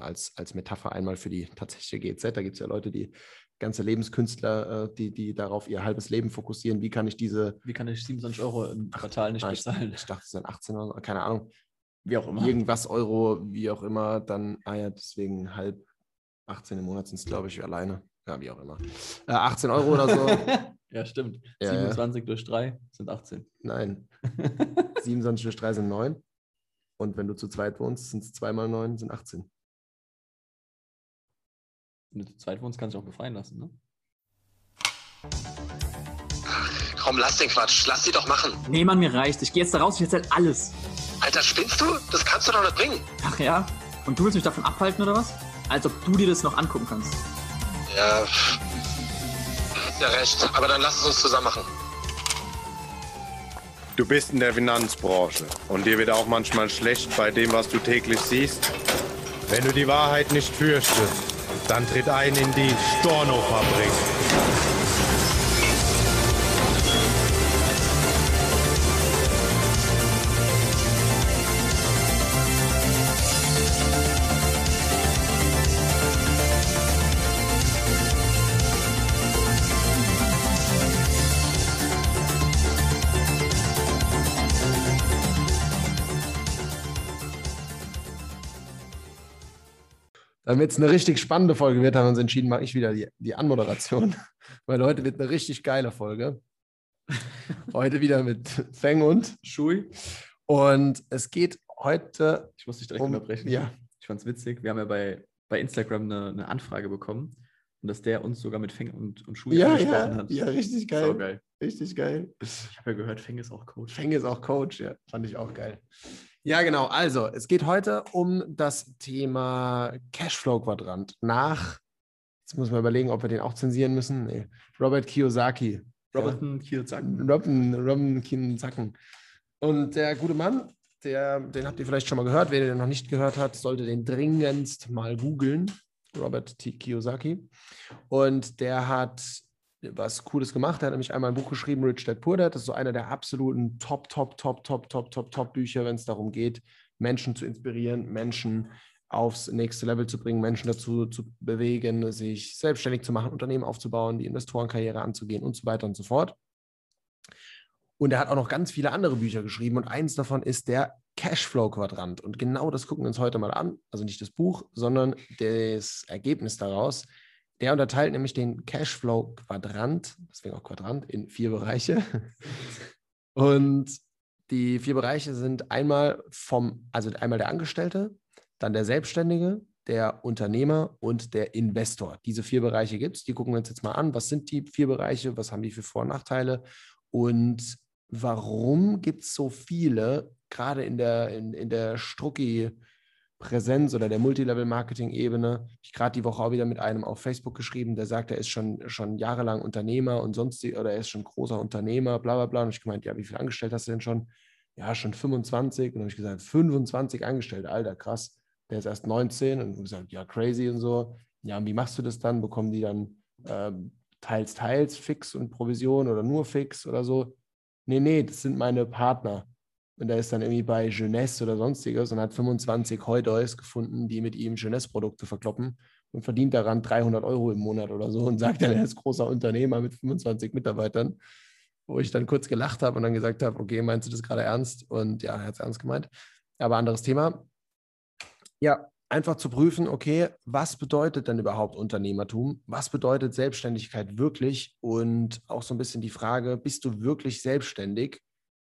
als, als Metapher einmal für die tatsächliche GZ. Da gibt es ja Leute, die ganze Lebenskünstler, äh, die, die darauf ihr halbes Leben fokussieren. Wie kann ich diese. Wie kann ich 27 Euro im Quartal nicht bezahlen? Ich, ich dachte, es sind 18 Euro, keine Ahnung. Wie auch immer. Irgendwas Euro, wie auch immer, dann, ah ja, deswegen halb 18 im Monat sind es, glaube ich, alleine. Ja, wie auch immer. Äh, 18 Euro oder so. ja, stimmt. Ja, 27 ja. durch 3 sind 18. Nein. 27 durch 3 sind 9. Und wenn du zu zweit wohnst, sind es 2 mal 9, sind 18. Wenn du zu zweit wohnst, kannst du auch befreien lassen, ne? Ach, komm, lass den Quatsch. Lass sie doch machen. Nee, Mann, mir reicht. Ich gehe jetzt da raus, ich erzähl alles. Alter, spinnst du? Das kannst du doch nicht bringen. Ach ja? Und du willst mich davon abhalten, oder was? Als ob du dir das noch angucken kannst. Ja, ja recht. Aber dann lass es uns zusammen machen. Du bist in der Finanzbranche und dir wird auch manchmal schlecht bei dem, was du täglich siehst. Wenn du die Wahrheit nicht fürchtest, dann tritt ein in die Storno-Fabrik. Damit es eine richtig spannende Folge wird, haben wir uns entschieden, mache ich wieder die, die Anmoderation. Weil heute wird eine richtig geile Folge. Heute wieder mit Feng und Schui. Und es geht heute. Ich muss dich direkt um, unterbrechen. Ja. Ich fand es witzig. Wir haben ja bei, bei Instagram eine, eine, Anfrage bekommen und dass der uns sogar mit Feng und, und Schui ja, angesprochen ja, hat. Ja, richtig geil. Geil. Richtig geil. Ich habe ja gehört, Feng ist auch Coach. Feng ist auch Coach, ja. Fand ich auch geil. Ja, genau. Also, es geht heute um das Thema Cashflow-Quadrant nach, jetzt muss man überlegen, ob wir den auch zensieren müssen. Nee. Robert Kiyosaki. Roberten ja. Kiyosaki. Robin, Robin Kiyosaki. Und der gute Mann, der, den habt ihr vielleicht schon mal gehört. Wer den noch nicht gehört hat, sollte den dringendst mal googeln. Robert T. Kiyosaki. Und der hat was Cooles gemacht. Er hat nämlich einmal ein Buch geschrieben, Rich Dad Poor Dad. Das ist so einer der absoluten Top, Top, Top, Top, Top, Top, Top Bücher, wenn es darum geht, Menschen zu inspirieren, Menschen aufs nächste Level zu bringen, Menschen dazu zu bewegen, sich selbstständig zu machen, Unternehmen aufzubauen, die Investorenkarriere anzugehen und so weiter und so fort. Und er hat auch noch ganz viele andere Bücher geschrieben und eins davon ist der Cashflow-Quadrant. Und genau das gucken wir uns heute mal an. Also nicht das Buch, sondern das Ergebnis daraus. Der unterteilt nämlich den Cashflow-Quadrant, deswegen auch Quadrant, in vier Bereiche. Und die vier Bereiche sind einmal vom, also einmal der Angestellte, dann der Selbstständige, der Unternehmer und der Investor. Diese vier Bereiche gibt es. Die gucken wir uns jetzt mal an. Was sind die vier Bereiche? Was haben die für Vor- und Nachteile? Und warum gibt es so viele, gerade in der, in, in der Strucki- Präsenz oder der Multilevel-Marketing-Ebene. Ich gerade die Woche auch wieder mit einem auf Facebook geschrieben, der sagt, er ist schon, schon jahrelang Unternehmer und sonst, oder er ist schon großer Unternehmer, bla bla bla. Und ich gemeint, ja, wie viel angestellt hast du denn schon? Ja, schon 25. Und dann habe ich gesagt, 25 Angestellte, Alter, krass. Der ist erst 19 und gesagt, ja, crazy und so. Ja, und wie machst du das dann? Bekommen die dann äh, teils, teils, fix und Provision oder nur fix oder so? Nee, nee, das sind meine Partner. Und er ist dann irgendwie bei Jeunesse oder sonstiges und hat 25 Heudeus gefunden, die mit ihm Jeunesse-Produkte verkloppen und verdient daran 300 Euro im Monat oder so und sagt dann, er ist großer Unternehmer mit 25 Mitarbeitern. Wo ich dann kurz gelacht habe und dann gesagt habe, okay, meinst du das gerade ernst? Und ja, er hat es ernst gemeint. Aber anderes Thema. Ja, einfach zu prüfen, okay, was bedeutet denn überhaupt Unternehmertum? Was bedeutet Selbstständigkeit wirklich? Und auch so ein bisschen die Frage, bist du wirklich selbstständig?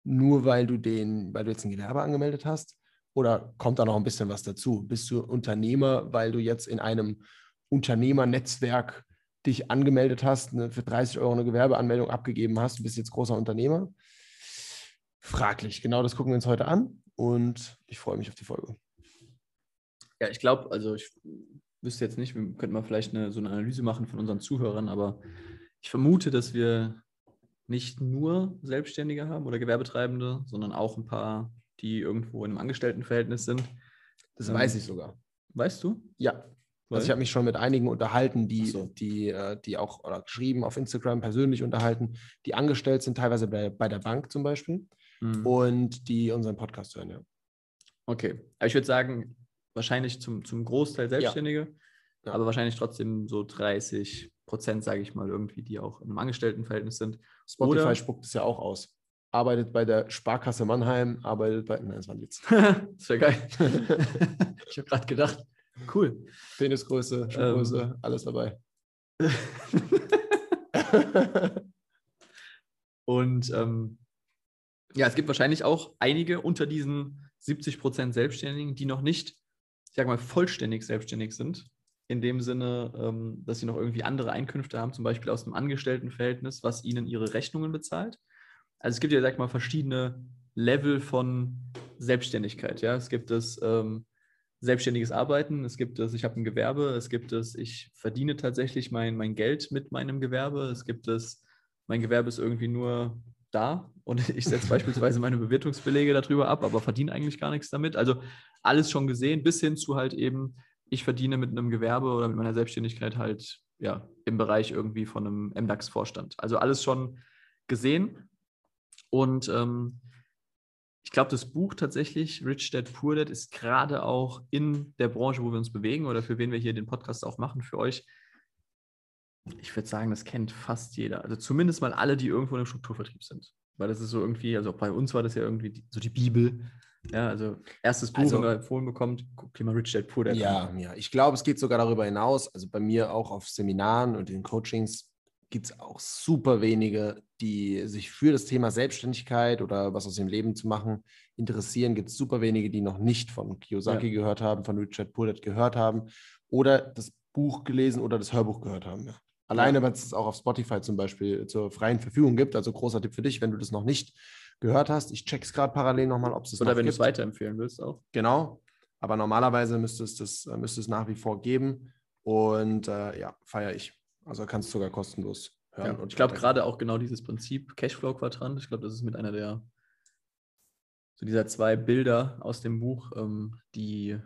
Nur weil du den, weil du jetzt ein Gewerbe angemeldet hast? Oder kommt da noch ein bisschen was dazu? Bist du Unternehmer, weil du jetzt in einem Unternehmernetzwerk dich angemeldet hast, eine, für 30 Euro eine Gewerbeanmeldung abgegeben hast, du bist jetzt großer Unternehmer? Fraglich. Genau das gucken wir uns heute an und ich freue mich auf die Folge. Ja, ich glaube, also ich wüsste jetzt nicht, wir könnten mal vielleicht eine, so eine Analyse machen von unseren Zuhörern, aber ich vermute, dass wir nicht nur Selbstständige haben oder Gewerbetreibende, sondern auch ein paar, die irgendwo in einem Angestelltenverhältnis sind. Das ähm, weiß ich sogar. Weißt du? Ja. Also ich habe mich schon mit einigen unterhalten, die, so. die, äh, die auch oder geschrieben auf Instagram persönlich unterhalten, die angestellt sind, teilweise bei, bei der Bank zum Beispiel, mhm. und die unseren Podcast hören, ja. Okay. Aber ich würde sagen, wahrscheinlich zum, zum Großteil Selbstständige, Ja. aber wahrscheinlich trotzdem so 30 Prozent, sage ich mal, irgendwie, die auch einem Angestelltenverhältnis sind. Spotify Oder- spuckt es ja auch aus. Arbeitet bei der Sparkasse Mannheim, arbeitet bei. Nein, das war ein Witz. das wäre geil. ich habe gerade gedacht, cool. Penisgröße, Schuhgröße, alles dabei. Und ähm, ja, es gibt wahrscheinlich auch einige unter diesen 70 Prozent Selbstständigen, die noch nicht, ich sag mal, vollständig selbstständig sind. In dem Sinne, ähm, dass sie noch irgendwie andere Einkünfte haben, zum Beispiel aus dem Angestelltenverhältnis, was ihnen ihre Rechnungen bezahlt. Also es gibt ja, sag mal, verschiedene Level von Selbstständigkeit. Ja, es gibt das ähm, selbstständiges Arbeiten, es gibt es, ich habe ein Gewerbe, es gibt es, ich verdiene tatsächlich mein, mein Geld mit meinem Gewerbe, es gibt es, mein Gewerbe ist irgendwie nur da und ich setze beispielsweise meine Bewirtungsbelege darüber ab, aber verdiene eigentlich gar nichts damit. Also alles schon gesehen, bis hin zu halt eben, ich verdiene mit einem Gewerbe oder mit meiner Selbstständigkeit halt ja im Bereich irgendwie von einem MDAX-Vorstand. Also alles schon gesehen. Und ähm, ich glaube, das Buch tatsächlich, Rich Dad Poor Dad, ist gerade auch in der Branche, wo wir uns bewegen oder für wen wir hier den Podcast auch machen, für euch. Ich würde sagen, das kennt fast jeder. Also zumindest mal alle, die irgendwo in einem Strukturvertrieb sind. Weil das ist so irgendwie, also bei uns war das ja irgendwie die, so die Bibel. Ja, also erstes Buch, Also- wenn man empfohlen bekommt, guckt mal Rich Dad Poor Dad Ja, an. ja. Ich glaube, es geht sogar darüber hinaus. Also bei mir auch auf Seminaren und in Coachings gibt es auch super wenige, die sich für das Thema Selbstständigkeit oder was aus dem Leben zu machen interessieren. Gibt es super wenige, die noch nicht von Kiyosaki gehört haben, von Richard Pullet gehört haben oder das Buch gelesen oder das Hörbuch gehört haben. Ja. Alleine, weil es auch auf Spotify zum Beispiel zur freien Verfügung gibt. Also großer Tipp für dich, wenn du das noch nicht gehört hast. Ich check's gerade parallel nochmal, ob es es Oder wenn du es weiterempfehlen willst auch. Genau. Aber normalerweise müsste es das äh, müsste es nach wie vor geben. Und äh, ja, feiere ich. Also kannst du sogar kostenlos hören. Ja, und ich glaube gerade auch genau dieses Prinzip Cashflow-Quadrant, ich glaube, das ist mit einer der, so dieser zwei Bilder aus dem Buch, ähm, die,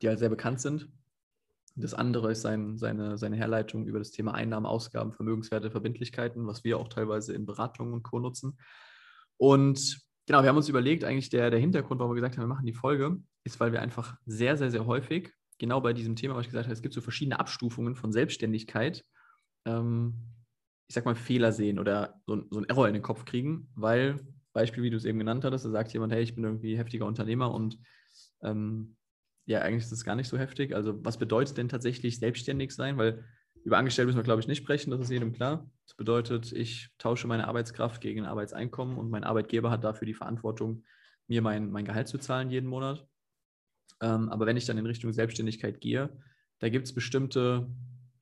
die halt sehr bekannt sind. Das andere ist sein, seine, seine Herleitung über das Thema Einnahmen, Ausgaben, Vermögenswerte, Verbindlichkeiten, was wir auch teilweise in Beratungen und Co. nutzen. Und genau, wir haben uns überlegt, eigentlich der, der Hintergrund, warum wir gesagt haben, wir machen die Folge, ist, weil wir einfach sehr, sehr, sehr häufig, genau bei diesem Thema, was ich gesagt habe, es gibt so verschiedene Abstufungen von Selbstständigkeit, ähm, ich sag mal, Fehler sehen oder so, so einen Error in den Kopf kriegen, weil, Beispiel, wie du es eben genannt hattest, da sagt jemand, hey, ich bin irgendwie heftiger Unternehmer und ähm, ja, eigentlich ist es gar nicht so heftig. Also, was bedeutet denn tatsächlich selbstständig sein? Weil über Angestellte müssen wir, glaube ich, nicht sprechen, das ist jedem klar. Das bedeutet, ich tausche meine Arbeitskraft gegen ein Arbeitseinkommen und mein Arbeitgeber hat dafür die Verantwortung, mir mein, mein Gehalt zu zahlen jeden Monat. Ähm, aber wenn ich dann in Richtung Selbstständigkeit gehe, da gibt es bestimmte,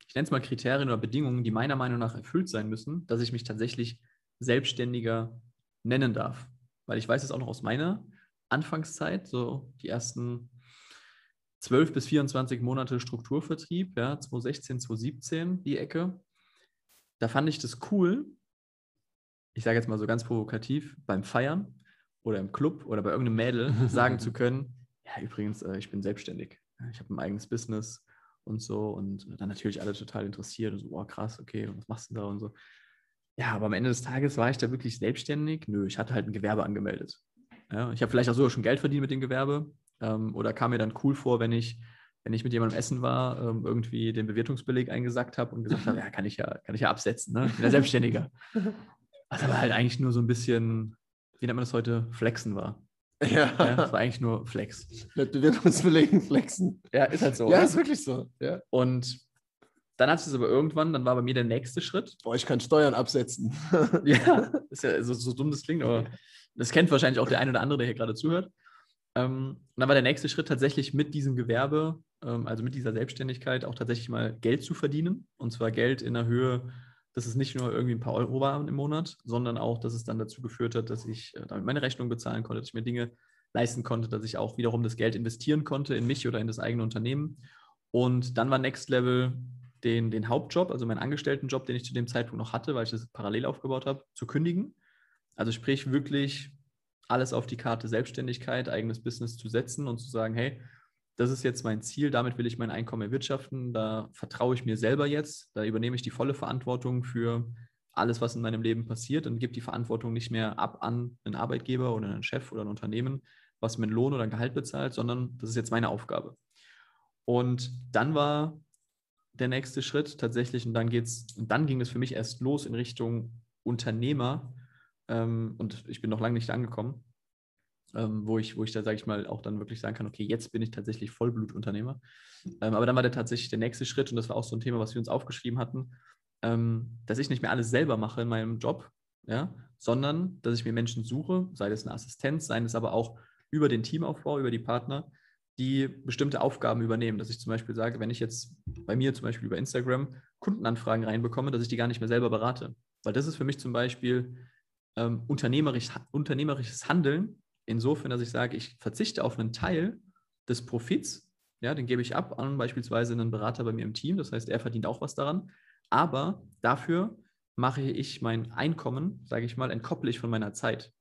ich nenne es mal Kriterien oder Bedingungen, die meiner Meinung nach erfüllt sein müssen, dass ich mich tatsächlich Selbstständiger nennen darf. Weil ich weiß es auch noch aus meiner Anfangszeit, so die ersten 12 bis 24 Monate Strukturvertrieb, ja, 2016, 2017, die Ecke. Da fand ich das cool, ich sage jetzt mal so ganz provokativ, beim Feiern oder im Club oder bei irgendeinem Mädel sagen zu können, ja, übrigens, äh, ich bin selbstständig. Ich habe ein eigenes Business und so. Und dann natürlich alle total interessiert und so, oh krass, okay, und was machst du da und so. Ja, aber am Ende des Tages war ich da wirklich selbstständig? Nö, ich hatte halt ein Gewerbe angemeldet. Ja, ich habe vielleicht auch sogar schon Geld verdient mit dem Gewerbe ähm, oder kam mir dann cool vor, wenn ich, wenn ich mit jemandem essen war, ähm, irgendwie den Bewirtungsbeleg eingesackt habe und gesagt habe, ja, kann ich ja, kann ich ja absetzen, ne? Ich bin ja Selbstständiger. Was aber halt eigentlich nur so ein bisschen, wie nennt man das heute, Flexen war. Ja, das Ja, war eigentlich nur Flex. mit Bewirtungsbelegen flexen. Ja, ist halt so. Ja, ne? ist wirklich so. Ja. Und dann hat es aber irgendwann, dann war bei mir der nächste Schritt. Boah, ich kann Steuern absetzen. Ja, ist ja so, so dumm das klingt, aber das kennt wahrscheinlich auch der ein oder andere, der hier gerade zuhört. Ähm, und dann war der nächste Schritt tatsächlich mit diesem Gewerbe, ähm, also mit dieser Selbstständigkeit, auch tatsächlich mal Geld zu verdienen. Und zwar Geld in der Höhe, dass es nicht nur irgendwie ein paar Euro waren im Monat, sondern auch, dass es dann dazu geführt hat, dass ich äh, damit meine Rechnung bezahlen konnte, dass ich mir Dinge leisten konnte, dass ich auch wiederum das Geld investieren konnte in mich oder in das eigene Unternehmen. Und dann war Next Level den, den Hauptjob, also meinen Angestelltenjob, den ich zu dem Zeitpunkt noch hatte, weil ich das parallel aufgebaut habe, zu kündigen. Also sprich wirklich alles auf die Karte Selbstständigkeit, eigenes Business zu setzen und zu sagen, hey, das ist jetzt mein Ziel, damit will ich mein Einkommen erwirtschaften, da vertraue ich mir selber jetzt, da übernehme ich die volle Verantwortung für alles, was in meinem Leben passiert und gebe die Verantwortung nicht mehr ab an einen Arbeitgeber oder einen Chef oder ein Unternehmen, was mir einen Lohn oder ein Gehalt bezahlt, sondern das ist jetzt meine Aufgabe. Und dann war der nächste Schritt tatsächlich, und dann geht's, und dann ging es für mich erst los in Richtung Unternehmer. Ähm, und ich bin noch lange nicht angekommen, ähm, wo, ich, wo ich da, sage ich mal, auch dann wirklich sagen kann, okay, jetzt bin ich tatsächlich Vollblutunternehmer. Ähm, aber dann war der tatsächlich der nächste Schritt, und das war auch so ein Thema, was wir uns aufgeschrieben hatten, ähm, dass ich nicht mehr alles selber mache in meinem Job, ja, sondern dass ich mir Menschen suche, sei es eine Assistenz, sei es aber auch über den Teamaufbau, über die Partner, die bestimmte Aufgaben übernehmen. Dass ich zum Beispiel sage, wenn ich jetzt bei mir zum Beispiel über Instagram Kundenanfragen reinbekomme, dass ich die gar nicht mehr selber berate. Weil das ist für mich zum Beispiel ähm, unternehmerisch, unternehmerisches Handeln, insofern, dass ich sage, ich verzichte auf einen Teil des Profits, ja, den gebe ich ab an beispielsweise einen Berater bei mir im Team, das heißt, er verdient auch was daran, aber dafür mache ich mein Einkommen, sage ich mal, entkopple ich von meiner Zeit.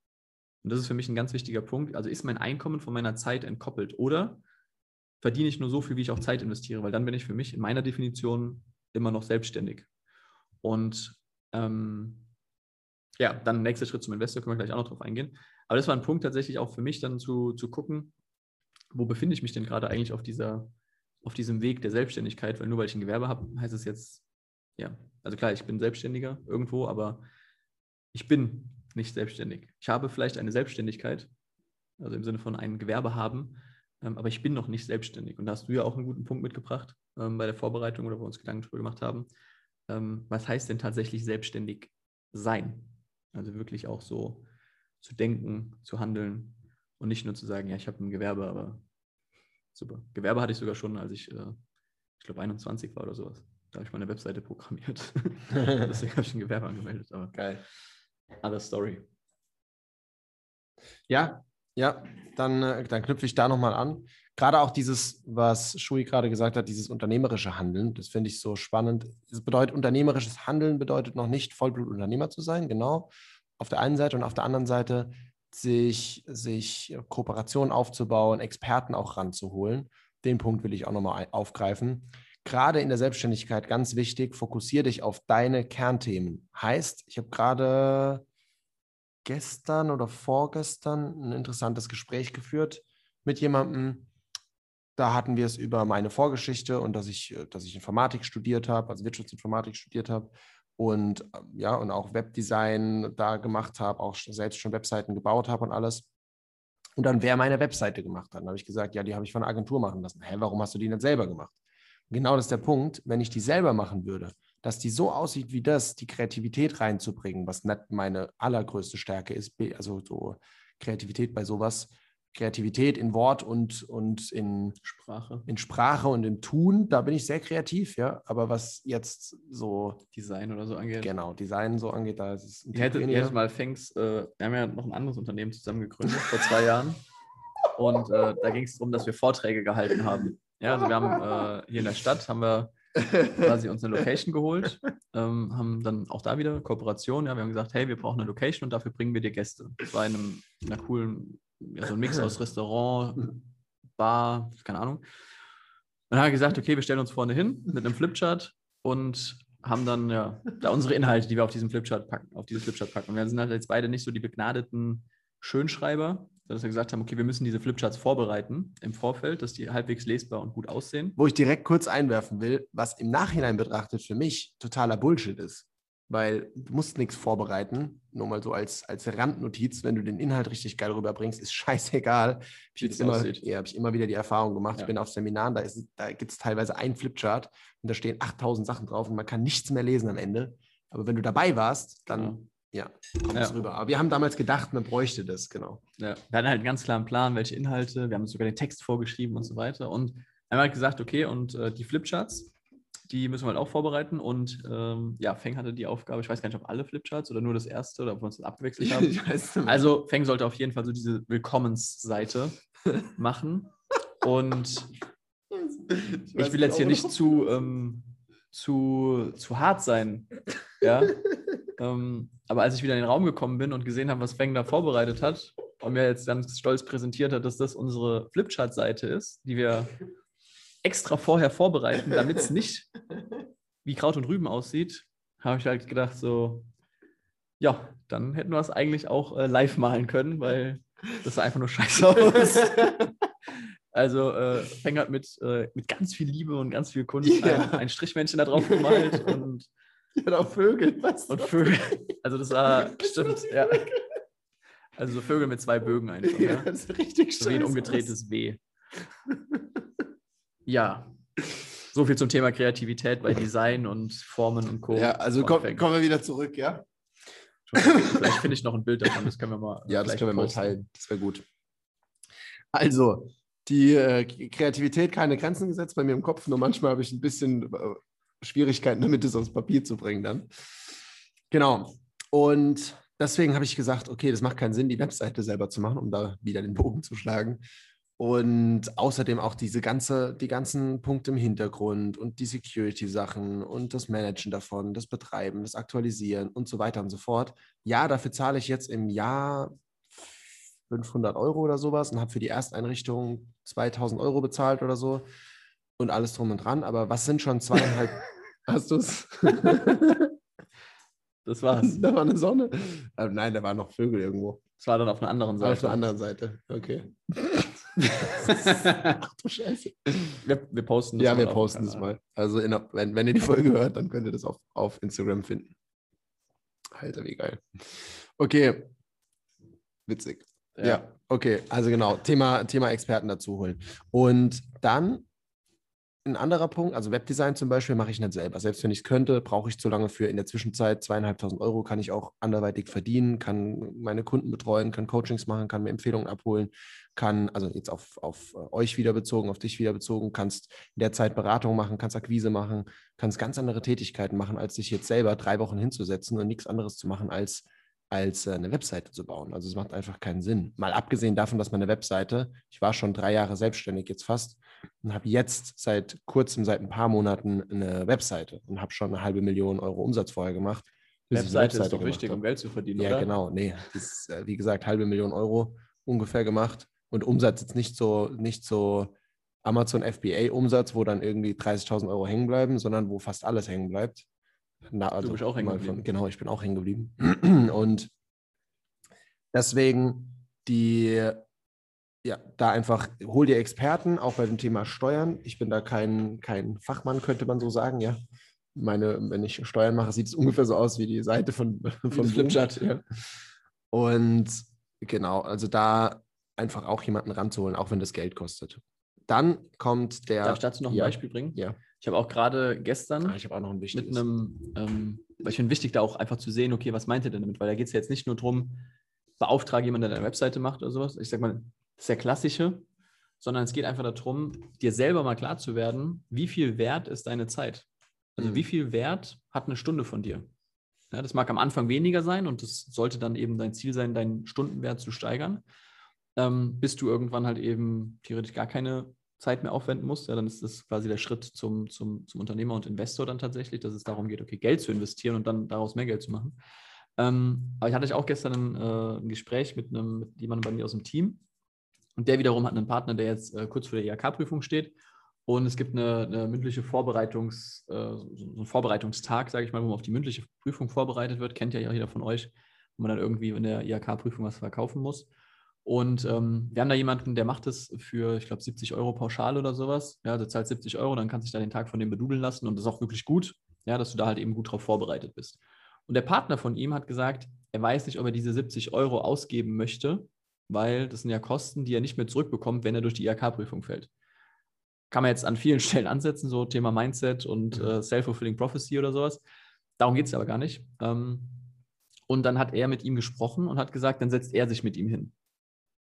Und das ist für mich ein ganz wichtiger Punkt. Also ist mein Einkommen von meiner Zeit entkoppelt oder verdiene ich nur so viel, wie ich auch Zeit investiere, weil dann bin ich für mich in meiner Definition immer noch selbstständig. Und ähm, ja, dann nächster Schritt zum Investor, können wir gleich auch noch drauf eingehen. Aber das war ein Punkt tatsächlich auch für mich dann zu, zu gucken, wo befinde ich mich denn gerade eigentlich auf, dieser, auf diesem Weg der Selbstständigkeit, weil nur weil ich ein Gewerbe habe, heißt es jetzt, ja, also klar, ich bin Selbstständiger irgendwo, aber ich bin nicht selbstständig. Ich habe vielleicht eine Selbstständigkeit, also im Sinne von ein Gewerbe haben, ähm, aber ich bin noch nicht selbstständig. Und da hast du ja auch einen guten Punkt mitgebracht ähm, bei der Vorbereitung oder wo wir uns Gedanken darüber gemacht haben. Ähm, was heißt denn tatsächlich selbstständig sein? Also wirklich auch so zu denken, zu handeln und nicht nur zu sagen, ja, ich habe ein Gewerbe, aber super. Gewerbe hatte ich sogar schon, als ich, äh, ich glaube, 21 war oder sowas. Da habe ich meine Webseite programmiert. Deswegen habe ich ein Gewerbe angemeldet. Aber Geil. Other Story. Ja, ja, dann, äh, dann knüpfe ich da nochmal an. Gerade auch dieses, was Shui gerade gesagt hat, dieses unternehmerische Handeln, das finde ich so spannend. Es bedeutet, unternehmerisches Handeln bedeutet noch nicht Vollblutunternehmer zu sein, genau. Auf der einen Seite und auf der anderen Seite sich, sich Kooperationen aufzubauen, Experten auch ranzuholen. Den Punkt will ich auch nochmal aufgreifen gerade in der Selbstständigkeit ganz wichtig, fokussiere dich auf deine Kernthemen. Heißt, ich habe gerade gestern oder vorgestern ein interessantes Gespräch geführt mit jemandem. Da hatten wir es über meine Vorgeschichte und dass ich, dass ich Informatik studiert habe, also Wirtschaftsinformatik studiert habe und ja, und auch Webdesign da gemacht habe, auch selbst schon Webseiten gebaut habe und alles. Und dann wer meine Webseite gemacht hat. Dann habe ich gesagt, ja, die habe ich von einer Agentur machen lassen. Hä, warum hast du die nicht selber gemacht? Genau das ist der Punkt. Wenn ich die selber machen würde, dass die so aussieht wie das, die Kreativität reinzubringen, was nicht meine allergrößte Stärke ist, also so Kreativität bei sowas, Kreativität in Wort und, und in Sprache. In Sprache und im Tun, da bin ich sehr kreativ, ja. Aber was jetzt so Design oder so angeht. Genau, Design so angeht, da ist es. Ihr hättet jedes Mal Fangs, äh, wir haben ja noch ein anderes Unternehmen zusammen gegründet vor zwei Jahren. Und äh, da ging es darum, dass wir Vorträge gehalten haben. Ja, also wir haben äh, hier in der Stadt haben wir quasi uns eine Location geholt, ähm, haben dann auch da wieder Kooperation. Ja, wir haben gesagt, hey, wir brauchen eine Location und dafür bringen wir dir Gäste. Das war in, einem, in einer coolen, ja, so ein Mix aus Restaurant, Bar, keine Ahnung. Und dann haben wir gesagt, okay, wir stellen uns vorne hin mit einem Flipchart und haben dann ja da unsere Inhalte, die wir auf diesem Flipchart packen, auf dieses Flipchart packen. Und wir sind halt jetzt beide nicht so die begnadeten Schönschreiber, dass wir gesagt haben, okay, wir müssen diese Flipcharts vorbereiten im Vorfeld, dass die halbwegs lesbar und gut aussehen. Wo ich direkt kurz einwerfen will, was im Nachhinein betrachtet für mich totaler Bullshit ist. Weil du musst nichts vorbereiten, nur mal so als, als Randnotiz, wenn du den Inhalt richtig geil rüberbringst, ist scheißegal. Wie ich immer, ja, habe ich immer wieder die Erfahrung gemacht. Ja. Ich bin auf Seminaren, da, da gibt es teilweise ein Flipchart und da stehen 8000 Sachen drauf und man kann nichts mehr lesen am Ende. Aber wenn du dabei warst, dann ja. Kommt ja. rüber. Aber wir haben damals gedacht, man bräuchte das, genau. Ja, wir hatten halt einen ganz klaren Plan, welche Inhalte, wir haben uns sogar den Text vorgeschrieben und so weiter. Und haben halt gesagt, okay, und äh, die Flipcharts, die müssen wir halt auch vorbereiten. Und ähm, ja, Feng hatte die Aufgabe, ich weiß gar nicht, ob alle Flipcharts oder nur das erste oder ob wir uns das abgewechselt haben. also Feng sollte auf jeden Fall so diese Willkommensseite machen. Und ich, ich will jetzt hier nicht zu, ähm, zu, zu hart sein. Ja. Ähm, aber als ich wieder in den Raum gekommen bin und gesehen habe, was Feng da vorbereitet hat und mir jetzt ganz stolz präsentiert hat, dass das unsere Flipchart-Seite ist, die wir extra vorher vorbereiten, damit es nicht wie Kraut und Rüben aussieht, habe ich halt gedacht, so, ja, dann hätten wir es eigentlich auch äh, live malen können, weil das sah einfach nur scheiße aus. Also äh, Feng hat mit, äh, mit ganz viel Liebe und ganz viel Kunst Ja. ein, ein Strichmännchen da drauf gemalt und, Und auch Vögel, was? und Vögel. Also das war stimmt, ja. Also so Vögel mit zwei Bögen einfach. Ja, Ja. das ist richtig So wie ein umgedrehtes W. Ja. So viel zum Thema Kreativität bei Design und Formen und Co. Ja, also komm, kommen wir wieder zurück, ja? Vielleicht finde ich noch ein Bild davon, das können wir mal. Ja, das können wir mal posten. teilen. Das wäre gut. Also, die äh, Kreativität keine Grenzen gesetzt bei mir im Kopf, nur manchmal habe ich ein bisschen äh, Schwierigkeiten damit, es aufs Papier zu bringen dann. Genau. Und deswegen habe ich gesagt, okay, das macht keinen Sinn, die Webseite selber zu machen, um da wieder den Bogen zu schlagen. Und außerdem auch diese ganze, die ganzen Punkte im Hintergrund und die Security-Sachen und das Managen davon, das Betreiben, das Aktualisieren und so weiter und so fort. Ja, dafür zahle ich jetzt im Jahr 500 Euro oder sowas und habe für die Ersteinrichtung 2000 Euro bezahlt oder so und alles drum und dran. Aber was sind schon zweieinhalb? Hast du es? Das war's. da war eine Sonne. Äh, nein, da waren noch Vögel irgendwo. Das war dann auf einer anderen Seite. Auf der anderen Seite. Okay. Ach du Scheiße. Wir, wir posten das Ja, wir posten es Kanal. mal. Also in, wenn, wenn ihr die Folge hört, dann könnt ihr das auf, auf Instagram finden. Alter, wie geil. Okay. Witzig. Ja. okay. Also genau, Thema, Thema Experten dazu holen. Und dann ein anderer Punkt, also Webdesign zum Beispiel mache ich nicht selber. Selbst wenn ich es könnte, brauche ich zu lange für. In der Zwischenzeit zweieinhalbtausend Euro kann ich auch anderweitig verdienen, kann meine Kunden betreuen, kann Coachings machen, kann mir Empfehlungen abholen, kann, also jetzt auf, auf äh, euch wieder bezogen, auf dich wieder bezogen, kannst in der Zeit Beratung machen, kannst Akquise machen, kannst ganz andere Tätigkeiten machen, als sich jetzt selber drei Wochen hinzusetzen und nichts anderes zu machen, als als äh, eine Webseite zu bauen. Also es macht einfach keinen Sinn. Mal abgesehen davon, dass meine Webseite, ich war schon drei Jahre selbstständig jetzt fast und habe jetzt seit kurzem, seit ein paar Monaten eine Webseite und habe schon eine halbe Million Euro Umsatz vorher gemacht. Webseite ist doch wichtig, um Geld zu verdienen, Ja, oder? genau. Nee, das ist, äh, wie gesagt, halbe Million Euro ungefähr gemacht und Umsatz jetzt nicht so, nicht so Amazon FBA Umsatz, wo dann irgendwie 30.000 Euro hängen bleiben, sondern wo fast alles hängen bleibt. Na, also bist auch hängen geblieben. Genau, ich bin auch hängen geblieben. Und deswegen die, ja, da einfach, hol dir Experten, auch bei dem Thema Steuern. Ich bin da kein, kein Fachmann, könnte man so sagen, ja. Meine, wenn ich Steuern mache, sieht es ungefähr so aus wie die Seite von, von. Flipchart, ja. Und genau, also da einfach auch jemanden ranzuholen, auch wenn das Geld kostet. Dann kommt der. Darf ich dazu noch ein ja, Beispiel bringen? Ja. Ich habe auch gerade gestern Ah, ich auch noch ein mit einem, ähm, weil ich finde wichtig, da auch einfach zu sehen, okay, was meint ihr denn damit? Weil da geht es ja jetzt nicht nur darum, beauftrage jemanden, der deine Webseite macht oder sowas. Ich sag mal, das ist der klassische, sondern es geht einfach darum, dir selber mal klar zu werden, wie viel wert ist deine Zeit? Also Mhm. wie viel Wert hat eine Stunde von dir? Ja, das mag am Anfang weniger sein und das sollte dann eben dein Ziel sein, deinen Stundenwert zu steigern, ähm, bis du irgendwann halt eben theoretisch gar keine Zeit mehr aufwenden musst. Ja, dann ist das quasi der Schritt zum, zum, zum Unternehmer und Investor dann tatsächlich, dass es darum geht, okay, Geld zu investieren und dann daraus mehr Geld zu machen. Ähm, aber ich hatte auch gestern ein, äh, ein Gespräch mit, einem, mit jemandem bei mir aus dem Team und der wiederum hat einen Partner, der jetzt äh, kurz vor der IHK-Prüfung steht und es gibt eine, eine mündliche Vorbereitungs, äh, so einen Vorbereitungstag, sage ich mal, wo man auf die mündliche Prüfung vorbereitet wird. Kennt ja jeder von euch, wo man dann irgendwie in der IHK-Prüfung was verkaufen muss. Und ähm, wir haben da jemanden, der macht das für, ich glaube, 70 Euro pauschal oder sowas. Ja, der zahlt 70 Euro, dann kannst du dich da den Tag von dem bedudeln lassen und das ist auch wirklich gut, ja, dass du da halt eben gut drauf vorbereitet bist. Und der Partner von ihm hat gesagt, er weiß nicht, ob er diese 70 Euro ausgeben möchte, weil das sind ja Kosten, die er nicht mehr zurückbekommt, wenn er durch die IHK-Prüfung fällt kann man jetzt an vielen Stellen ansetzen, so Thema Mindset und äh, Self-Fulfilling Prophecy oder sowas. Darum geht es aber gar nicht. Ähm, und dann hat er mit ihm gesprochen und hat gesagt, dann setzt er sich mit ihm hin.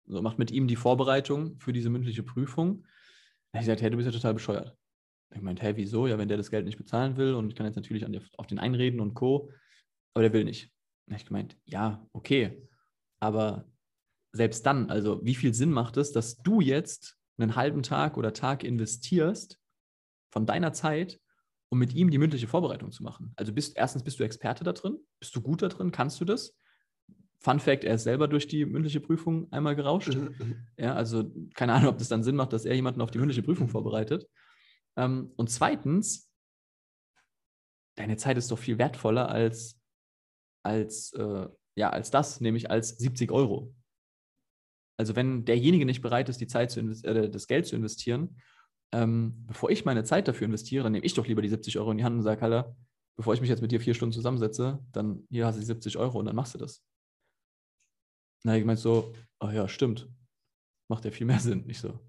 So, macht mit ihm die Vorbereitung für diese mündliche Prüfung. Habe ich gesagt, hey, du bist ja total bescheuert. Ich meinte, hey, wieso? Ja, wenn der das Geld nicht bezahlen will und ich kann jetzt natürlich der, auf den einreden und Co., aber der will nicht. Habe ich gemeint, ja, okay, aber selbst dann, also wie viel Sinn macht es, dass du jetzt einen halben Tag oder Tag investierst von deiner Zeit, um mit ihm die mündliche Vorbereitung zu machen. Also bist erstens bist du Experte da drin, bist du gut da drin, kannst du das? Fun Fact, er ist selber durch die mündliche Prüfung einmal gerauscht. Ja, also keine Ahnung, ob das dann Sinn macht, dass er jemanden auf die mündliche Prüfung vorbereitet. Ähm, und zweitens, deine Zeit ist doch viel wertvoller als, als, äh, ja, als das, nämlich als 70 Euro. Also wenn derjenige nicht bereit ist, die Zeit zu äh, das Geld zu investieren, ähm, bevor ich meine Zeit dafür investiere, dann nehme ich doch lieber die 70 Euro in die Hand und sage, Alter, bevor ich mich jetzt mit dir vier Stunden zusammensetze, dann hier hast du die 70 Euro und dann machst du das. Na, ich meinte so, oh ja, stimmt. Macht ja viel mehr Sinn. Ich so,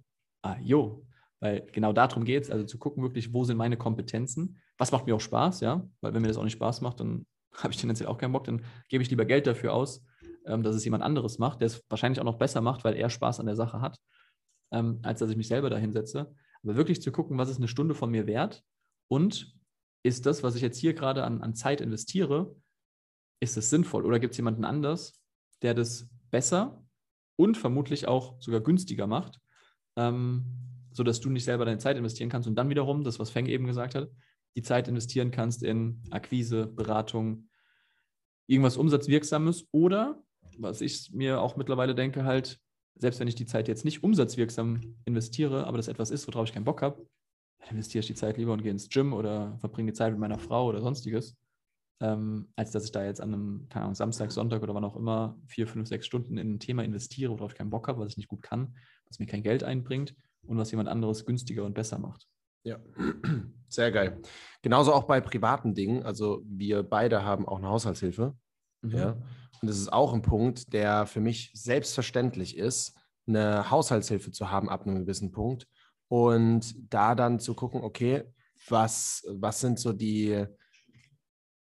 ah, jo. Weil genau darum geht es, also zu gucken wirklich, wo sind meine Kompetenzen, was macht mir auch Spaß, ja, weil wenn mir das auch nicht Spaß macht, dann habe ich tendenziell auch keinen Bock, dann gebe ich lieber Geld dafür aus, ähm, dass es jemand anderes macht, der es wahrscheinlich auch noch besser macht, weil er Spaß an der Sache hat, ähm, als dass ich mich selber dahin setze. Aber wirklich zu gucken, was ist eine Stunde von mir wert und ist das, was ich jetzt hier gerade an, an Zeit investiere, ist es sinnvoll oder gibt es jemanden anders, der das besser und vermutlich auch sogar günstiger macht, ähm, sodass du nicht selber deine Zeit investieren kannst und dann wiederum, das, was Feng eben gesagt hat, die Zeit investieren kannst in Akquise, Beratung, irgendwas Umsatzwirksames oder, was ich mir auch mittlerweile denke, halt, selbst wenn ich die Zeit jetzt nicht umsatzwirksam investiere, aber das etwas ist, worauf ich keinen Bock habe, dann investiere ich die Zeit lieber und gehe ins Gym oder verbringe die Zeit mit meiner Frau oder sonstiges, ähm, als dass ich da jetzt an einem, keine Ahnung, Samstag, Sonntag oder wann auch immer vier, fünf, sechs Stunden in ein Thema investiere, worauf ich keinen Bock habe, was ich nicht gut kann, was mir kein Geld einbringt und was jemand anderes günstiger und besser macht. Ja, sehr geil. Genauso auch bei privaten Dingen. Also wir beide haben auch eine Haushaltshilfe. Mhm. Ja. Und das ist auch ein Punkt, der für mich selbstverständlich ist, eine Haushaltshilfe zu haben ab einem gewissen Punkt. Und da dann zu gucken, okay, was, was sind so die,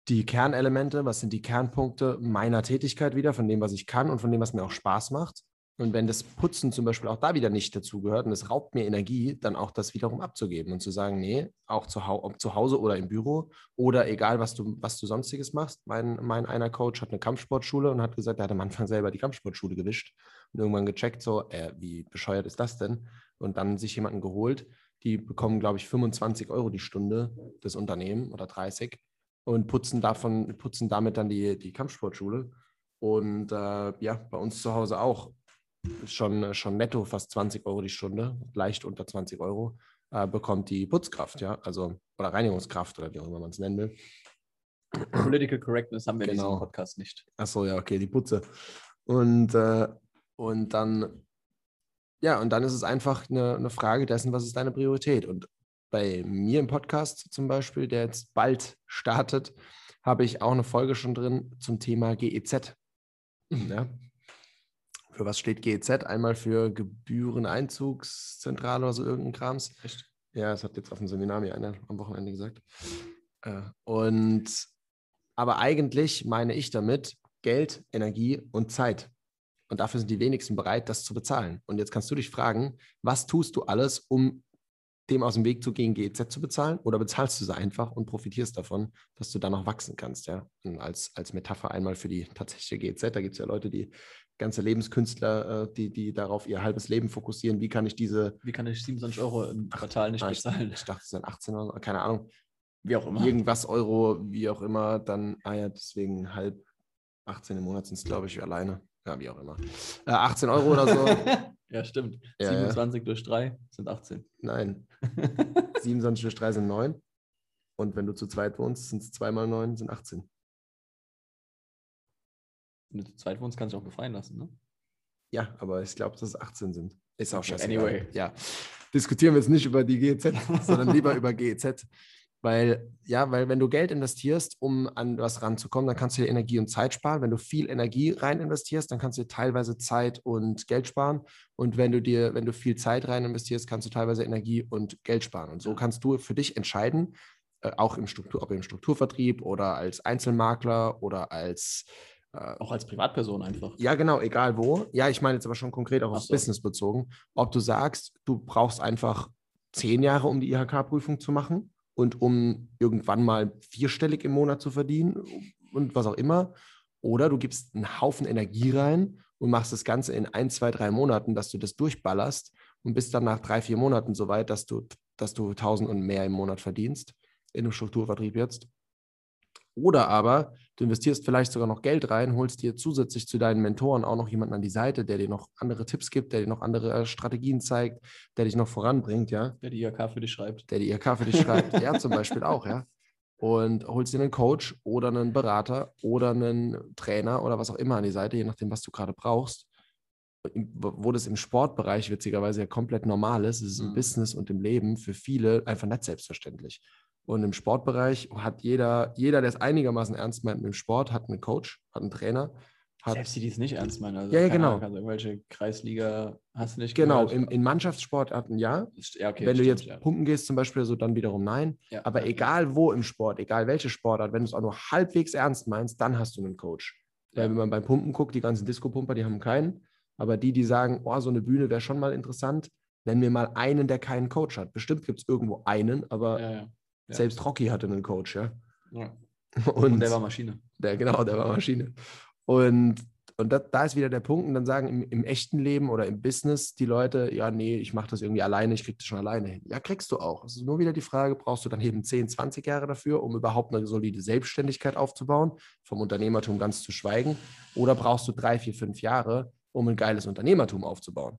die Kernelemente, was sind die Kernpunkte meiner Tätigkeit wieder, von dem, was ich kann und von dem, was mir auch Spaß macht. Und wenn das Putzen zum Beispiel auch da wieder nicht dazugehört und es raubt mir Energie, dann auch das wiederum abzugeben und zu sagen, nee, auch zu, hau zu Hause oder im Büro oder egal, was du, was du sonstiges machst. Mein, mein einer Coach hat eine Kampfsportschule und hat gesagt, er hat am Anfang selber die Kampfsportschule gewischt und irgendwann gecheckt, so, äh, wie bescheuert ist das denn? Und dann sich jemanden geholt, die bekommen, glaube ich, 25 Euro die Stunde, das Unternehmen oder 30 und putzen davon, putzen damit dann die, die Kampfsportschule. Und äh, ja, bei uns zu Hause auch schon, schon netto fast 20 Euro die Stunde, leicht unter 20 Euro, äh, bekommt die Putzkraft, ja, also oder Reinigungskraft oder wie auch immer man es nennen will. Political Correctness haben wir genau. in diesem Podcast nicht. Achso, ja, okay, die Putze. Und, äh, und dann, ja, und dann ist es einfach eine, eine Frage dessen, was ist deine Priorität? Und bei mir im Podcast zum Beispiel, der jetzt bald startet, habe ich auch eine Folge schon drin zum Thema GEZ. Ja, für was steht GEZ? Einmal für Gebühreneinzugszentrale oder so irgendein Krams. Echt? Ja, das hat jetzt auf dem Seminar mir einer am Wochenende gesagt. Äh, und aber eigentlich meine ich damit Geld, Energie und Zeit. Und dafür sind die wenigsten bereit, das zu bezahlen. Und jetzt kannst du dich fragen, was tust du alles, um dem aus dem Weg zu gehen, GEZ zu bezahlen? Oder bezahlst du sie einfach und profitierst davon, dass du dann noch wachsen kannst? Ja? Und als, als Metapher einmal für die tatsächliche GEZ, da gibt es ja Leute, die ganze Lebenskünstler, äh, die, die darauf ihr halbes Leben fokussieren. Wie kann ich diese. Wie kann ich 27 Euro im Quartal nicht bezahlen? Ich, ich dachte, es sind 18 Euro, keine Ahnung. Wie auch immer. Irgendwas Euro, wie auch immer, dann, ah ja, deswegen halb 18 im Monat sind es, glaube ich, alleine. Ja, wie auch immer. Äh, 18 Euro oder so. ja, stimmt. Ja, 27 ja. durch 3 sind 18. Nein. 27 durch 3 sind 9. Und wenn du zu zweit wohnst, sind es 2 mal 9, sind 18. Wenn du zu zweit wohnst, kannst du auch befreien lassen, ne? Ja, aber ich glaube, dass es 18 sind. Ist auch scheiße. Anyway. Ja. Diskutieren wir jetzt nicht über die GEZ, sondern lieber über GEZ. Weil, ja, weil wenn du Geld investierst, um an was ranzukommen, dann kannst du dir Energie und Zeit sparen. Wenn du viel Energie rein investierst, dann kannst du dir teilweise Zeit und Geld sparen. Und wenn du dir, wenn du viel Zeit rein investierst, kannst du teilweise Energie und Geld sparen. Und so kannst du für dich entscheiden, äh, auch im Struktur, ob im Strukturvertrieb oder als Einzelmakler oder als äh, auch als Privatperson einfach. Ja, genau, egal wo. Ja, ich meine jetzt aber schon konkret auch aufs so. Business bezogen. Ob du sagst, du brauchst einfach zehn Jahre, um die IHK-Prüfung zu machen und um irgendwann mal vierstellig im Monat zu verdienen und was auch immer. Oder du gibst einen Haufen Energie rein und machst das Ganze in ein, zwei, drei Monaten, dass du das durchballerst und bist dann nach drei, vier Monaten so weit, dass du, dass du 1000 und mehr im Monat verdienst, in einem Strukturvertrieb jetzt. Oder aber du investierst vielleicht sogar noch Geld rein, holst dir zusätzlich zu deinen Mentoren auch noch jemanden an die Seite, der dir noch andere Tipps gibt, der dir noch andere äh, Strategien zeigt, der dich noch voranbringt, ja. Der die IHK für dich schreibt. Der die IHK für dich schreibt, ja, zum Beispiel auch, ja. Und holst dir einen Coach oder einen Berater oder einen Trainer oder was auch immer an die Seite, je nachdem, was du gerade brauchst. wo das im Sportbereich witzigerweise ja komplett normal ist, ist es im Mhm. Business und im Leben für viele einfach nicht selbstverständlich. Und im Sportbereich hat jeder, jeder, der es einigermaßen ernst meint mit dem Sport, hat einen Coach, hat einen Trainer. Hat, Selbst die, die es nicht ernst meinen. Also, Ja, ja, genau. Ahnung, Also irgendwelche Kreisliga hast du nicht genau, gehört? in, in Mannschaftssportarten ja. ja, okay, wenn du stimmt, jetzt ja. pumpen gehst zum Beispiel, so dann wiederum nein. Ja, Aber ja, egal wo im Sport, egal welche Sportart, wenn du es auch nur halbwegs ernst meinst, dann hast du einen Coach. Weil wenn man beim Pumpen guckt, die ganzen Disco-Pumper, die haben keinen. Aber die, die sagen, oh, so eine Bühne wäre schon mal interessant, nenn mir mal einen, der keinen Coach hat. Bestimmt gibt es irgendwo einen, aber Ja, ja. Ja. selbst Rocky hatte einen Coach, ja. ja. Und, Und der war Maschine. der, genau, der war Maschine. Und, und da, da ist wieder der Punkt. Und dann sagen im, im echten Leben oder im Business die Leute, ja, nee, ich mache das irgendwie alleine, ich kriege das schon alleine hin. Ja, kriegst du auch. Es ist nur wieder die Frage, brauchst du dann eben 10, 20 Jahre dafür, um überhaupt eine solide Selbstständigkeit aufzubauen, vom Unternehmertum ganz zu schweigen, oder brauchst du drei, vier, fünf Jahre, um ein geiles Unternehmertum aufzubauen?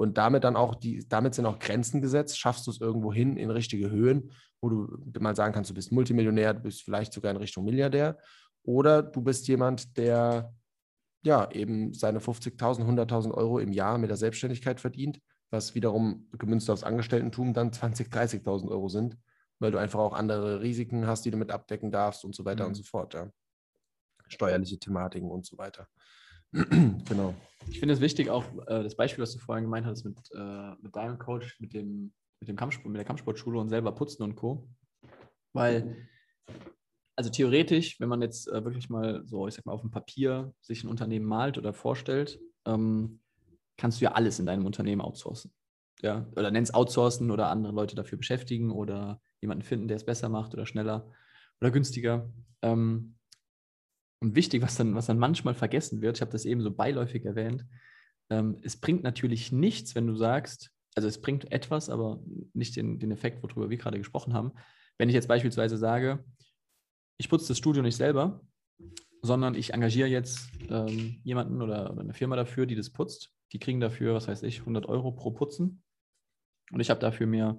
Und damit dann auch die, damit sind auch Grenzen gesetzt, schaffst du es irgendwo hin in richtige Höhen, wo du mal sagen kannst, du bist Multimillionär, du bist vielleicht sogar in Richtung Milliardär. Oder du bist jemand, der ja eben seine 50.000, 100.000 Euro im Jahr mit der Selbstständigkeit verdient, was wiederum gemünzt aufs Angestelltentum dann 20.000, 30.000 Euro sind, weil du einfach auch andere Risiken hast, die du mit abdecken darfst und so weiter Mhm. und so fort. Ja. Steuerliche Thematiken und so weiter. genau. Ich finde es wichtig, auch äh, das Beispiel, was du vorhin gemeint hast mit, äh, mit deinem Coach, mit, dem, mit, dem Kampfsport, mit der Kampfsportschule und selber putzen und Co. Weil, also theoretisch, wenn man jetzt äh, wirklich mal so, ich sag mal, auf dem Papier sich ein Unternehmen malt oder vorstellt, ähm, kannst du ja alles in deinem Unternehmen outsourcen. Ja, oder nennst outsourcen oder andere Leute dafür beschäftigen oder jemanden finden, der es besser macht oder schneller oder günstiger. Ähm, und wichtig, was dann, was dann manchmal vergessen wird, ich habe das eben so beiläufig erwähnt, ähm, es bringt natürlich nichts, wenn du sagst, also es bringt etwas, aber nicht den, den Effekt, worüber wir gerade gesprochen haben. Wenn ich jetzt beispielsweise sage, ich putze das Studio nicht selber, sondern ich engagiere jetzt ähm, jemanden oder, oder eine Firma dafür, die das putzt. Die kriegen dafür, was weiß ich, 100 Euro pro Putzen. Und ich habe dafür mir,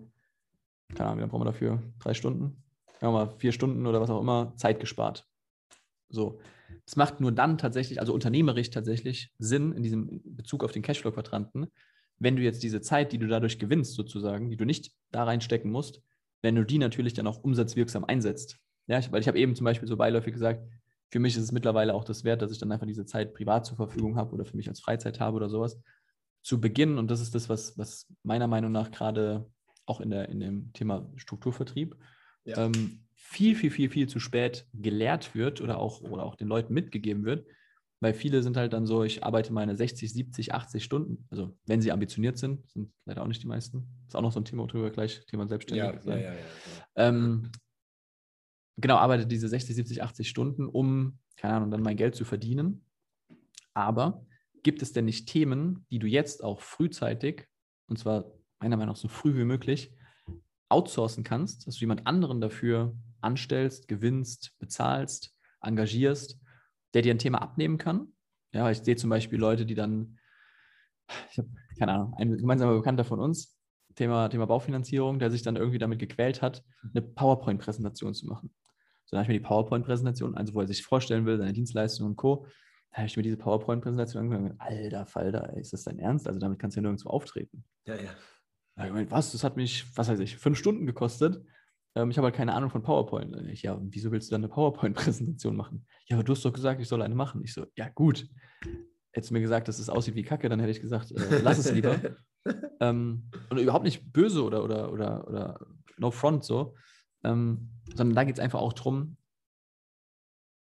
keine Ahnung, wie lange brauchen wir dafür? Drei Stunden? Wir mal, vier Stunden oder was auch immer, Zeit gespart. So. Es macht nur dann tatsächlich, also unternehmerisch tatsächlich Sinn in diesem Bezug auf den Cashflow-Quadranten, wenn du jetzt diese Zeit, die du dadurch gewinnst, sozusagen, die du nicht da reinstecken musst, wenn du die natürlich dann auch umsatzwirksam einsetzt. Ja, weil ich habe eben zum Beispiel so beiläufig gesagt, für mich ist es mittlerweile auch das wert, dass ich dann einfach diese Zeit privat zur Verfügung habe oder für mich als Freizeit habe oder sowas. Zu Beginn, und das ist das, was, was meiner Meinung nach gerade auch in, der, in dem Thema Strukturvertrieb Ja. ähm, viel, viel, viel, viel zu spät gelehrt wird oder auch, oder auch den Leuten mitgegeben wird. Weil viele sind halt dann so, ich arbeite meine 60, 70, 80 Stunden. Also wenn sie ambitioniert sind, sind leider auch nicht die meisten. Ist auch noch so ein Thema, worüber wir gleich Thema selbstständig sein. ja. Ähm, genau, arbeite diese 60, 70, 80 Stunden, um, keine Ahnung, dann mein Geld zu verdienen. Aber gibt es denn nicht Themen, die du jetzt auch frühzeitig, und zwar meiner Meinung nach so früh wie möglich, outsourcen kannst, dass du jemand anderen dafür anstellst, gewinnst, bezahlst, engagierst, der dir ein Thema abnehmen kann? Ja, ich sehe zum Beispiel Leute, die dann, ich habe, keine Ahnung, ein gemeinsamer Bekannter von uns, Thema, Thema Baufinanzierung, der sich dann irgendwie damit gequält hat, eine PowerPoint-Präsentation zu machen. So, dann habe ich mir die PowerPoint-Präsentation, also wo er sich vorstellen will, seine Dienstleistungen und Co., da habe ich mir diese PowerPoint-Präsentation angeguckt und gesagt, alter Falter, ist das dein Ernst? Also damit kannst du ja nirgendwo auftreten. Ja, ja. Da hab ich gemeint, was? Das hat mich, was weiß ich, fünf Stunden gekostet. Ähm, ich habe halt keine Ahnung von PowerPoint. Und Ich, ja, wieso willst du dann eine PowerPoint-Präsentation machen? Ja, aber du hast doch gesagt, ich soll eine machen. Ich so, ja, gut. Hättest du mir gesagt, dass es aussieht wie Kacke, dann hätte ich gesagt, äh, lass es lieber. ähm, und überhaupt nicht böse oder, oder, oder, oder no front so, ähm, sondern da geht es einfach auch darum,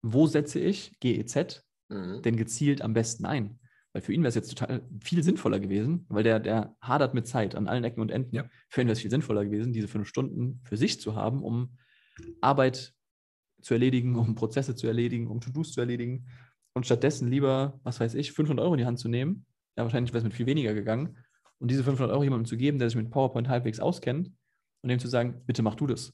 wo setze ich GEZ Mhm. denn gezielt am besten ein? Weil für ihn wäre es jetzt total viel sinnvoller gewesen, weil der, der hadert mit Zeit an allen Ecken und Enden. Ja. Für ihn wäre es viel sinnvoller gewesen, diese fünf Stunden für sich zu haben, um Arbeit zu erledigen, um Prozesse zu erledigen, um To-Dos zu erledigen und stattdessen lieber, was weiß ich, 500 Euro in die Hand zu nehmen. Ja, wahrscheinlich wäre es mit viel weniger gegangen. Und diese 500 Euro jemandem zu geben, der sich mit PowerPoint halbwegs auskennt und dem zu sagen, bitte mach du das.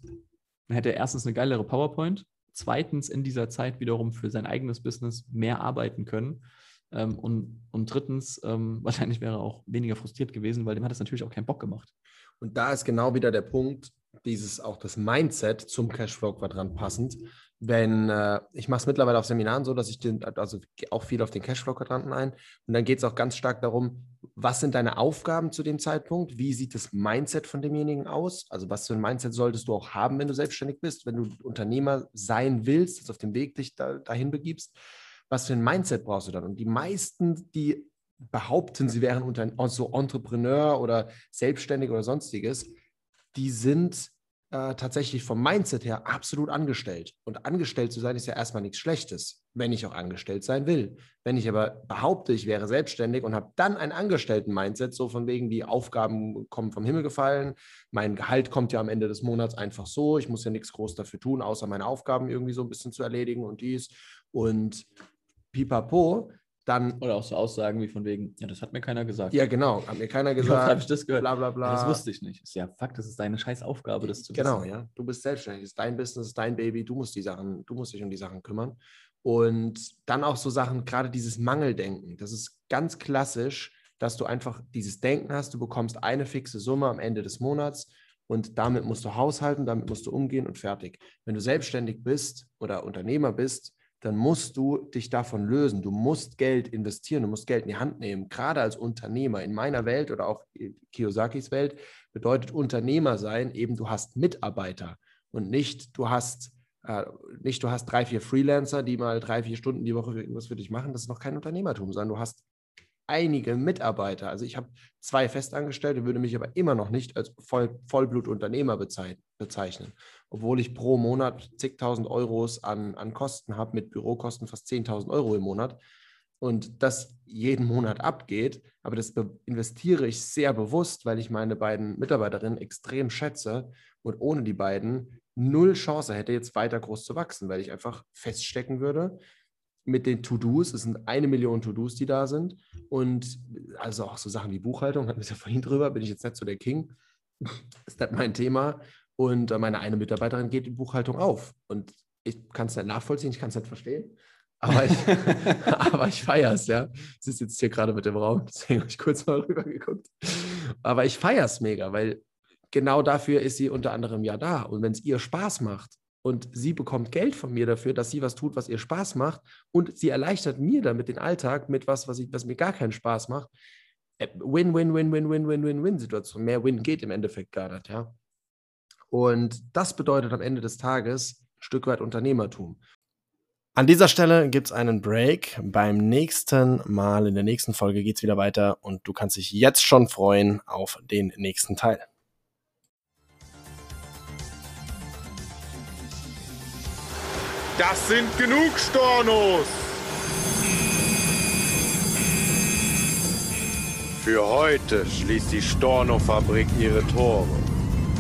Dann hätte er erstens eine geilere PowerPoint, zweitens in dieser Zeit wiederum für sein eigenes Business mehr arbeiten können. Ähm, und, und drittens, ähm, wahrscheinlich wäre er auch weniger frustriert gewesen, weil dem hat es natürlich auch keinen Bock gemacht. Und da ist genau wieder der Punkt, dieses auch das Mindset zum Cashflow-Quadrant passend. Wenn äh, ich mache es mittlerweile auf Seminaren so, dass ich den, also auch viel auf den Cashflow-Quadranten ein. Und dann geht es auch ganz stark darum, was sind deine Aufgaben zu dem Zeitpunkt? Wie sieht das Mindset von demjenigen aus? Also, was für ein Mindset solltest du auch haben, wenn du selbstständig bist, wenn du Unternehmer sein willst, also auf dem Weg dich da, dahin begibst? Was für ein Mindset brauchst du dann? Und die meisten, die behaupten, sie wären unter, so Entrepreneur oder selbstständig oder sonstiges, die sind äh, tatsächlich vom Mindset her absolut angestellt. Und angestellt zu sein ist ja erstmal nichts Schlechtes, wenn ich auch angestellt sein will. Wenn ich aber behaupte, ich wäre selbstständig und habe dann ein Angestellten-Mindset, so von wegen, die Aufgaben kommen vom Himmel gefallen, mein Gehalt kommt ja am Ende des Monats einfach so, ich muss ja nichts groß dafür tun, außer meine Aufgaben irgendwie so ein bisschen zu erledigen und dies und pipapo, dann. Oder auch so Aussagen wie von wegen, ja, das hat mir keiner gesagt. Ja, genau, hat mir keiner gesagt. habe ich das gehört? Bla bla bla. Das wusste ich nicht. Ist ja Fakt, das ist deine scheiß Aufgabe, das zu genau, wissen. ja. Du bist selbstständig, es ist dein Business, es ist dein Baby, du musst die Sachen, du musst dich um die Sachen kümmern. Und dann auch so Sachen, gerade dieses Mangeldenken, das ist ganz klassisch, dass du einfach dieses Denken hast, du bekommst eine fixe Summe am Ende des Monats und damit musst du haushalten, damit musst du umgehen und fertig. Wenn du selbstständig bist oder Unternehmer bist, dann musst du dich davon lösen. Du musst Geld investieren, du musst Geld in die Hand nehmen. Gerade als Unternehmer in meiner Welt oder auch Kiyosakis Welt bedeutet Unternehmer sein eben, du hast Mitarbeiter und nicht du hast äh, nicht du hast drei, vier Freelancer, die mal drei, vier Stunden die Woche irgendwas für dich machen. Das ist noch kein Unternehmertum, sondern du hast einige Mitarbeiter. Also ich habe zwei Festangestellte, würde mich aber immer noch nicht als Voll Vollblutunternehmer bezeichnen, obwohl ich pro Monat zigtausend Euros an, an Kosten habe, mit Bürokosten fast 10.000 Euro im Monat und das jeden Monat abgeht. Aber das investiere ich sehr bewusst, weil ich meine beiden Mitarbeiterinnen extrem schätze und ohne die beiden null Chance hätte, jetzt weiter groß zu wachsen, weil ich einfach feststecken würde, mit den To-Dos. Es sind eine Million To-Dos, die da sind. Und also auch so Sachen wie Buchhaltung, hatten wir es ja vorhin drüber, bin ich jetzt nicht so der King. ist nicht mein Thema. Und äh, meine eine Mitarbeiterin geht in Buchhaltung auf. Und ich kann es nicht nachvollziehen, ich kann es nicht verstehen. Aber ich, ich feiere es, ja. Sie ist jetzt hier gerade mit dem Raum, deswegen habe ich kurz mal rüber geguckt. Aber ich feiere es mega, weil genau dafür ist sie unter anderem ja da. Und wenn es ihr Spaß macht, und sie bekommt Geld von mir dafür, dass sie was tut, was ihr Spaß macht und sie erleichtert mir damit den Alltag mit was, was, ich, was mir gar keinen Spaß macht. Äh, win, win, win, win, win, win, win, win Situation. Mehr Win geht im Endeffekt gar nicht, ja. Und das bedeutet am Ende des Tages ein Stück weit Unternehmertum. An dieser Stelle gibt es einen Break. Beim nächsten Mal, in der nächsten Folge geht es wieder weiter und du kannst dich jetzt schon freuen auf den nächsten Teil. Das sind genug Stornos! Für heute schließt die Storno-Fabrik ihre Tore.